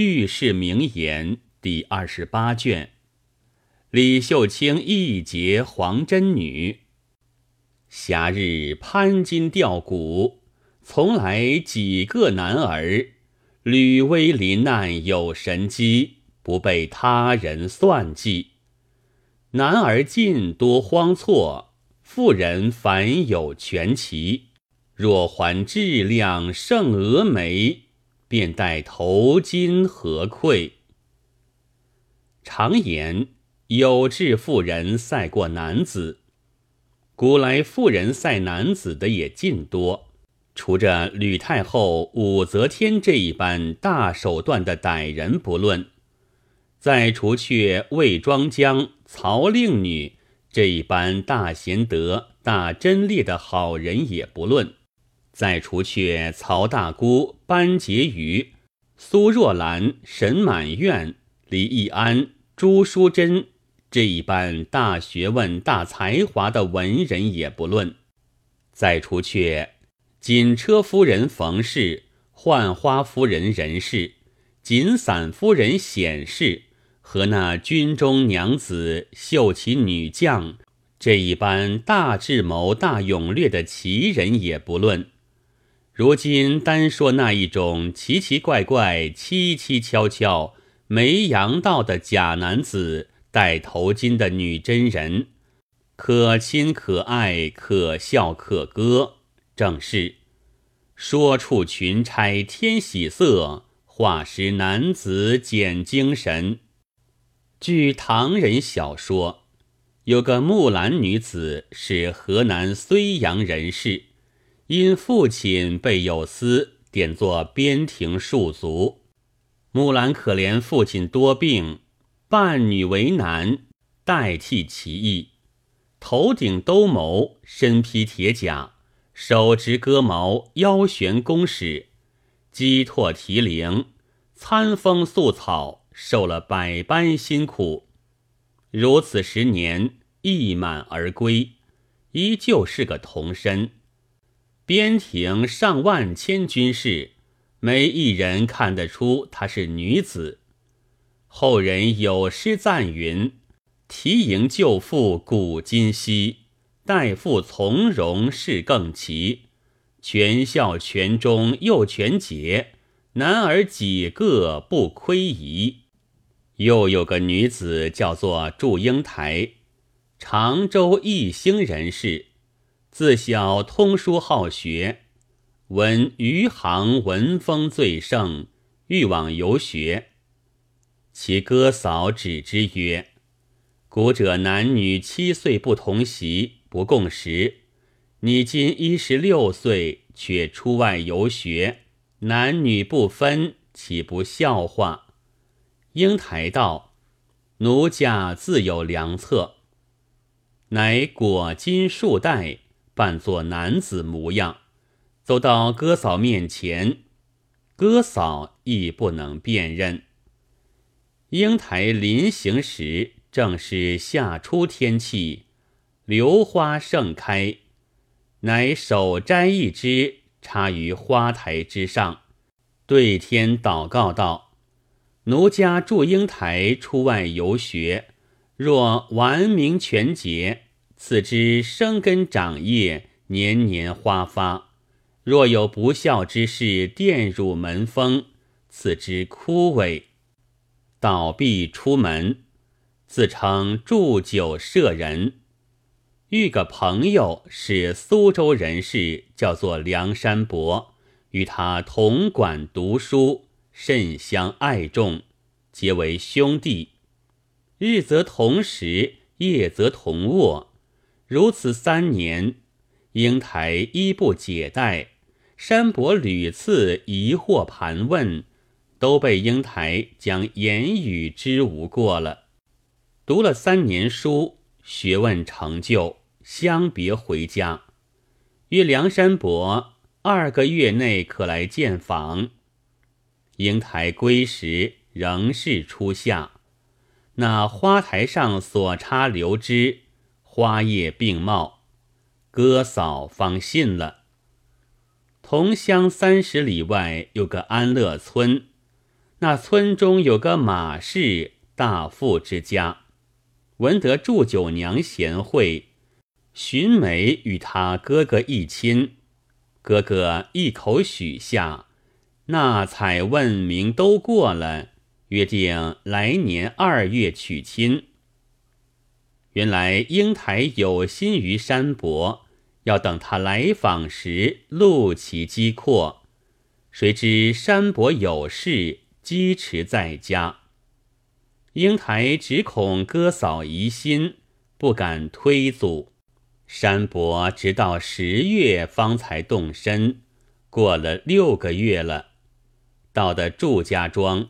御世名言》第二十八卷。李秀清一结黄真女。夏日攀金吊骨，从来几个男儿？屡危临难有神机，不被他人算计。男儿尽多荒错，妇人凡有权奇。若还质量胜蛾眉，便带头巾何愧？常言有志妇人赛过男子，古来妇人赛男子的也尽多。除着吕太后、武则天这一般大手段的歹人不论。再除却魏庄姜、曹令女这一般大贤德、大贞烈的好人也不论；再除却曹大姑、班婕妤、苏若兰、沈满院、李易安、朱淑珍这一般大学问、大才华的文人也不论；再除却锦车夫人冯氏、浣花夫人任氏、锦伞夫人显氏。和那军中娘子、秀奇女将这一般大智谋、大勇略的奇人也不论，如今单说那一种奇奇怪怪、蹊蹊跷跷、没阳道的假男子，戴头巾的女真人，可亲可爱、可笑可歌，正是说处群钗添喜色，画时男子减精神。据唐人小说，有个木兰女子是河南睢阳人士，因父亲被有司点作边庭庶族。木兰可怜父亲多病，扮女为男，代替其意，头顶兜鍪，身披铁甲，手执戈矛，腰悬弓矢，击拓提铃，餐风宿草。受了百般辛苦，如此十年一满而归，依旧是个童身。边庭上万千军士，没一人看得出她是女子。后人有诗赞云：“提迎旧妇古今稀，代父从容事更奇。全孝全中又全节，男儿几个不亏仪。”又有个女子叫做祝英台，常州义兴人士，自小通书好学，闻余杭文风最盛，欲往游学。其哥嫂指之曰：“古者男女七岁不同席，不共食。你今一十六岁，却出外游学，男女不分，岂不笑话？”英台道：“奴家自有良策。”乃裹金束带，扮作男子模样，走到哥嫂面前，哥嫂亦不能辨认。英台临行时，正是夏初天气，榴花盛开，乃手摘一枝，插于花台之上，对天祷告道。奴家祝英台出外游学，若完明全节，此之生根长叶，年年花发；若有不孝之事，玷辱门风，此之枯萎，倒闭出门。自称祝酒舍人，遇个朋友是苏州人士，叫做梁山伯，与他同馆读书。甚相爱重，结为兄弟。日则同食，夜则同卧。如此三年，英台衣不解带，山伯屡次疑惑盘问，都被英台将言语之无过了。读了三年书，学问成就，相别回家，约梁山伯二个月内可来见访。英台归时，仍是初夏。那花台上所插流枝，花叶并茂，哥嫂方信了。同乡三十里外有个安乐村，那村中有个马氏大富之家，闻得祝九娘贤惠，寻媒与他哥哥一亲，哥哥一口许下，那采问名都过了，约定来年二月娶亲。原来英台有心于山伯，要等他来访时路其机阔，谁知山伯有事。积持在家，英台只恐哥嫂疑心，不敢推阻。山伯直到十月方才动身，过了六个月了，到的祝家庄，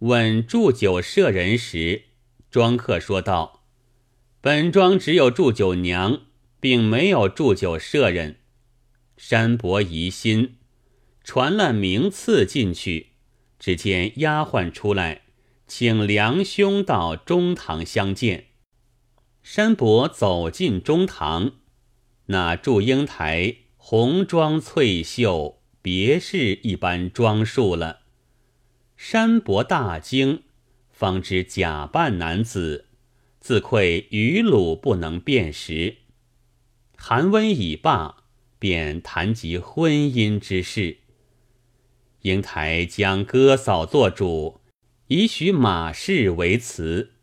问祝酒舍人时，庄客说道：“本庄只有祝酒娘，并没有祝酒舍人。”山伯疑心，传了名次进去。只见丫鬟出来，请梁兄到中堂相见。山伯走进中堂，那祝英台红妆翠袖，别是一般装束了。山伯大惊，方知假扮男子，自愧愚鲁不能辨识。寒温已罢，便谈及婚姻之事。英台将哥嫂做主，以许马氏为辞。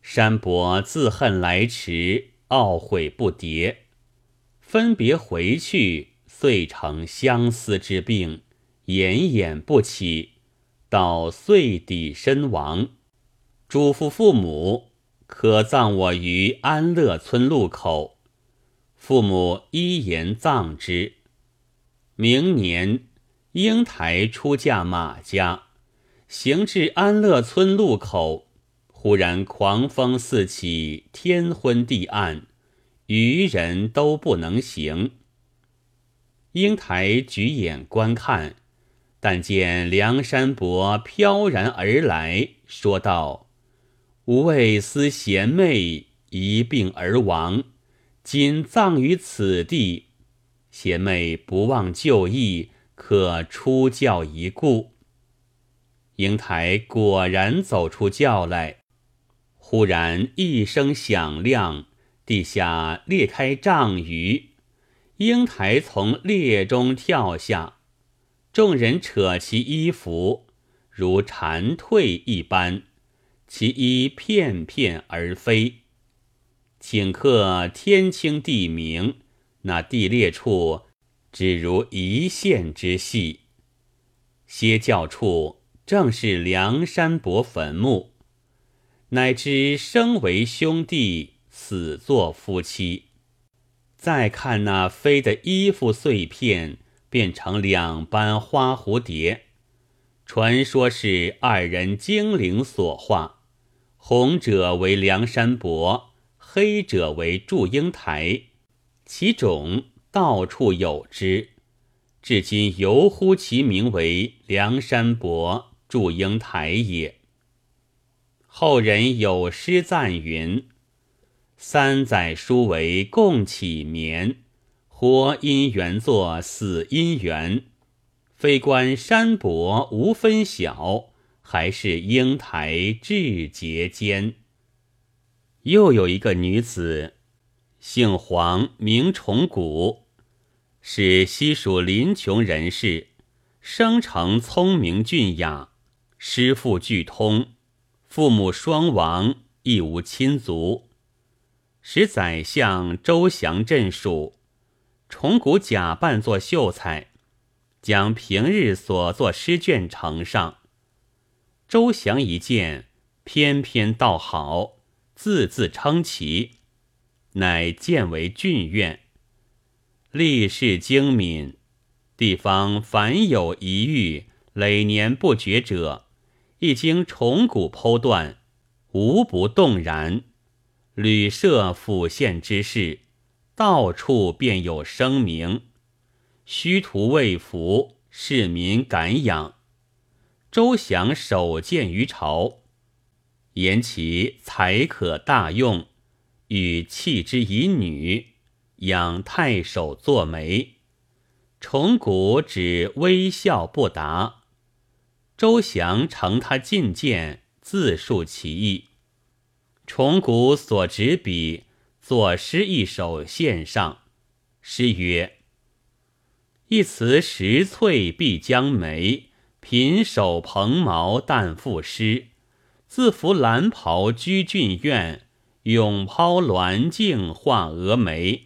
山伯自恨来迟，懊悔不迭。分别回去，遂成相思之病，奄奄不起，到岁底身亡。嘱咐父母，可葬我于安乐村路口。父母依言葬之。明年。英台出嫁马家，行至安乐村路口，忽然狂风四起，天昏地暗，愚人都不能行。英台举眼观看，但见梁山伯飘然而来，说道：“吾为思贤妹一病而亡，今葬于此地，贤妹不忘旧义。”可出教一顾。英台果然走出教来，忽然一声响亮，地下裂开丈余，英台从裂中跳下，众人扯其衣服，如蝉蜕一般，其衣片片而飞。顷刻天清地明，那地裂处。只如一线之细，歇教处正是梁山伯坟墓，乃知生为兄弟，死作夫妻。再看那飞的衣服碎片，变成两般花蝴蝶，传说是二人精灵所化，红者为梁山伯，黑者为祝英台，其种。到处有之，至今犹呼其名为梁山伯祝英台也。后人有诗赞云：“三载书为共起眠，活因缘作死因缘。非关山伯无分晓，还是英台志节间。”又有一个女子。姓黄，名崇古，是西蜀临邛人士，生成聪明俊雅，诗赋俱通，父母双亡，亦无亲族。使宰相周祥镇属，崇古假扮作秀才，将平日所作诗卷呈上。周祥一见，翩翩道好，字字称奇。乃建为郡院，立事精敏，地方凡有一遇累年不绝者，一经重古剖断，无不动然。屡设府县之事，到处便有声名。虚图未服，市民感仰。周祥首见于朝，言其才可大用。欲弃之以女，养太守作媒。崇古只微笑不答。周祥承他进谏，自述其意。崇古所执笔作诗一首献上，诗曰：“一词十翠碧江梅，贫手蓬毛淡赋诗。自服蓝袍居俊院，永抛鸾镜画蛾眉。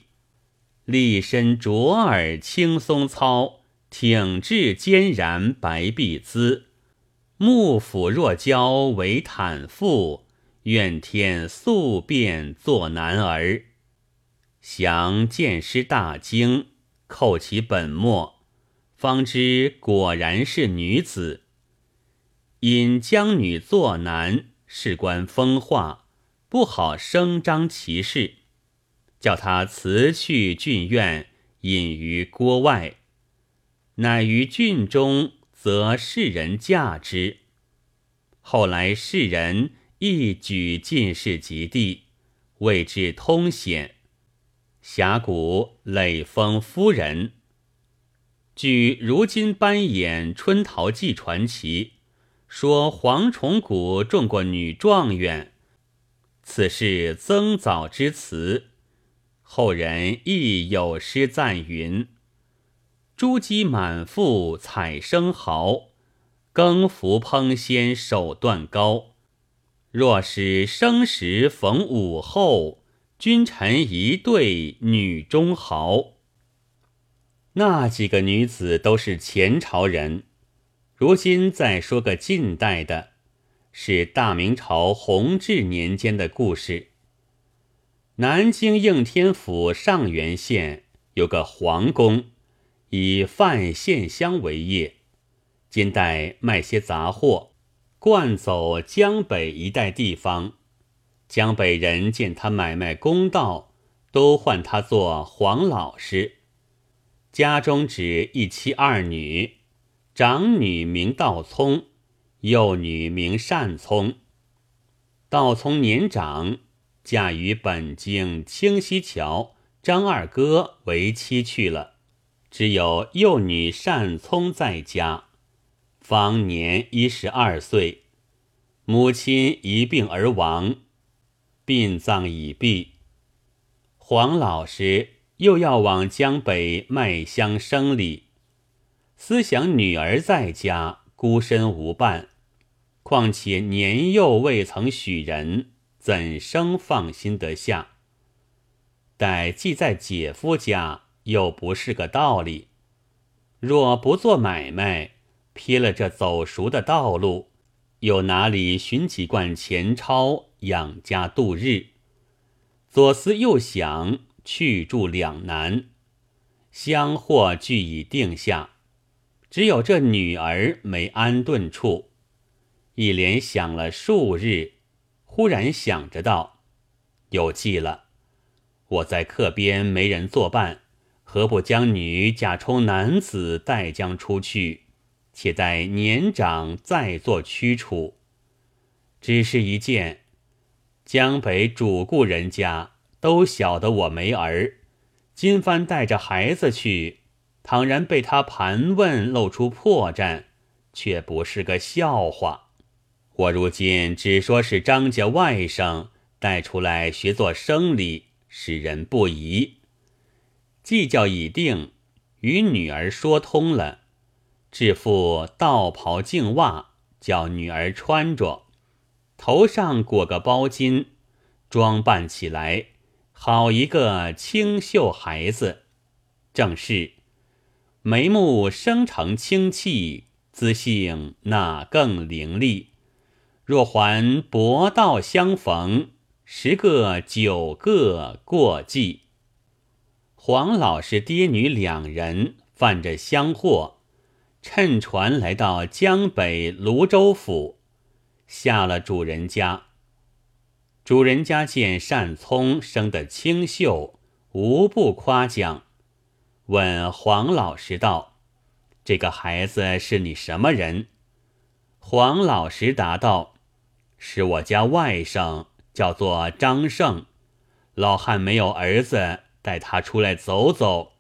立身卓尔青松操，挺至坚然白璧姿。幕府若交为坦腹。”愿天速变作男儿，详见师大惊，扣其本末，方知果然是女子。因将女作男，事关风化，不好声张其事，叫他辞去郡院，隐于郭外。乃于郡中，则世人嫁之。后来世人。一举进士及第，谓之通显。峡谷累封夫人。据如今班演《春桃记》传奇，说黄崇古中过女状元，此事曾早之词。后人亦有诗赞云：“珠玑满腹采生蚝，更服烹鲜手段高。”若是生时逢午后，君臣一对女中豪。那几个女子都是前朝人。如今再说个近代的，是大明朝弘治年间的故事。南京应天府上元县有个皇公，以贩线香为业，今代卖些杂货。惯走江北一带地方，江北人见他买卖公道，都唤他做黄老师。家中只一妻二女，长女名道聪，幼女名善聪。道聪年长，嫁与本京清溪桥张二哥为妻去了，只有幼女善聪在家。方年一十二岁，母亲一病而亡，殡葬已毕。黄老师又要往江北卖香生理，思想女儿在家孤身无伴，况且年幼未曾许人，怎生放心得下？待寄在姐夫家，又不是个道理。若不做买卖，撇了这走熟的道路，又哪里寻几贯钱钞养家度日？左思右想，去住两难，相或俱已定下，只有这女儿没安顿处。一连想了数日，忽然想着道：“有计了！我在客边没人作伴，何不将女假充男子，带将出去？”且待年长再做驱除。只是一件，江北主顾人家都晓得我没儿，今番带着孩子去，倘然被他盘问，露出破绽，却不是个笑话。我如今只说是张家外甥带出来学做生理，使人不疑。计较已定，与女儿说通了。制服道袍净袜，叫女儿穿着，头上裹个包巾，装扮起来好一个清秀孩子。正是眉目生成清气，姿性那更伶俐。若还博道相逢，十个九个过继。黄老师爹女两人贩着香货。乘船来到江北泸州府，下了主人家。主人家见单聪生得清秀，无不夸奖。问黄老师道：“这个孩子是你什么人？”黄老师答道：“是我家外甥，叫做张胜。老汉没有儿子，带他出来走走，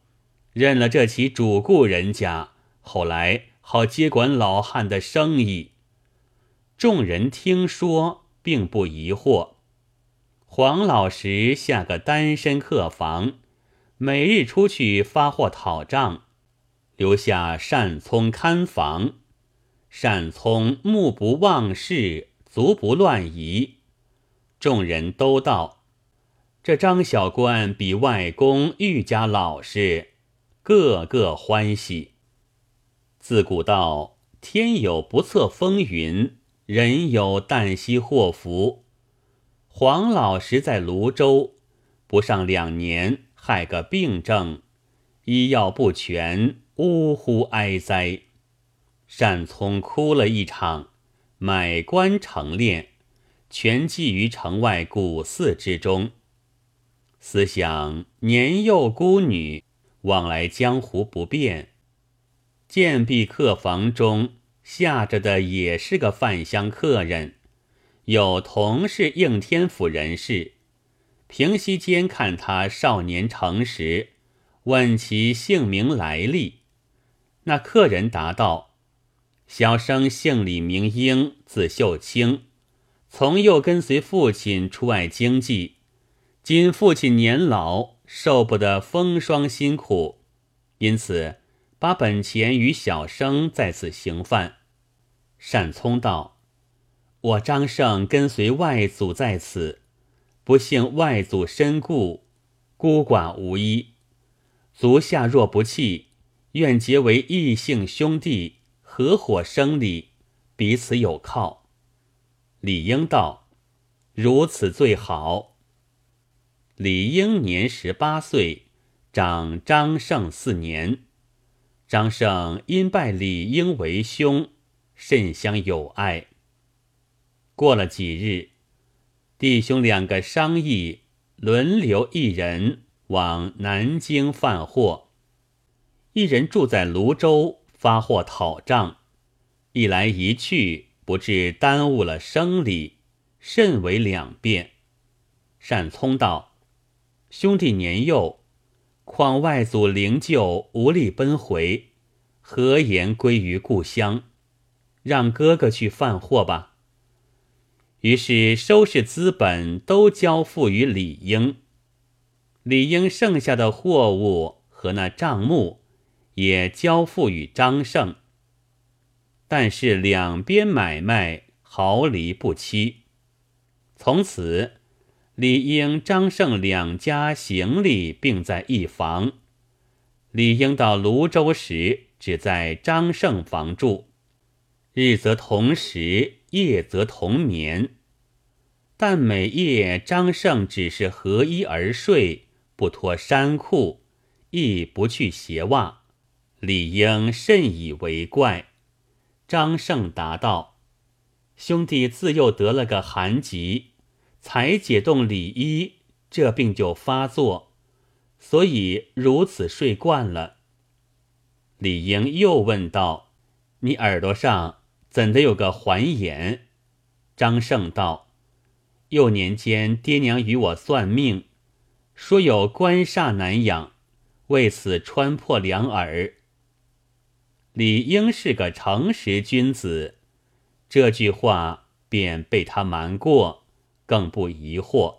认了这起主顾人家。”后来好接管老汉的生意。众人听说，并不疑惑。黄老石下个单身客房，每日出去发货讨账，留下善聪看房。善聪目不忘事，足不乱移。众人都道：“这张小官比外公愈加老实。”个个欢喜。自古道：“天有不测风云，人有旦夕祸福。”黄老实在泸州不上两年，害个病症，医药不全，呜呼哀哉。单聪哭了一场，买官成殓，全寄于城外古寺之中。思想年幼孤女，往来江湖不便，建壁客房中下着的也是个饭香客人。有同是应天府人士，平息间看他少年诚实，问其姓名来历。那客人答道：“小生姓李，名英，字秀清，从幼跟随父亲出外经济。今父亲年老，受不得风霜辛苦，因此把本钱与小生在此行饭。”单聪道。我张胜跟随外祖在此，不幸外祖身故，孤寡无依。足下若不弃，愿结为异姓兄弟，合伙生理，彼此有靠。李应道：“如此最好。”李应年十八岁，长张胜四年。张胜因拜李应为兄，甚相友爱。过了几日，弟兄两个商议，轮流一人往南京贩货，一人住在泸州发货讨账，一来一去，不致耽误了生理，甚为两便。单聪道：“兄弟年幼，况外祖灵柩无力奔回，何言归于故乡？让哥哥去贩货吧。”于是收拾资本都交付于李英，李英剩下的货物和那账目也交付与张胜。但是两边买卖毫厘不期。从此，李英、张胜两家行李并在一房。李英到泸州时，只在张胜房住，日则同时。夜则同眠，但每夜张胜只是合衣而睡，不脱衫裤，亦不去鞋袜。李应甚以为怪。张胜答道：“兄弟自幼得了个寒疾，才解冻里衣，这病就发作，所以如此睡惯了。”李应又问道：“你耳朵上？”怎的有个环眼？张胜道：“幼年间，爹娘与我算命，说有官煞难养，为此穿破两耳。”李应是个诚实君子，这句话便被他瞒过，更不疑惑。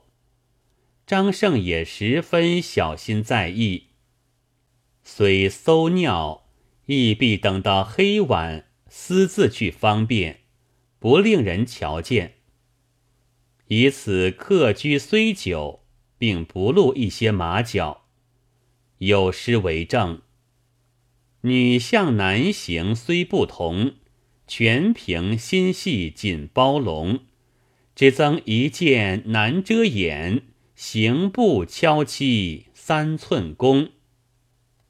张胜也十分小心在意，虽搜尿，亦必等到黑晚。私自去方便，不令人瞧见。以此客居虽久，并不露一些马脚。有诗为证：女向男行虽不同，全凭心细紧包笼。只增一件难遮掩，行步悄蹊三寸功。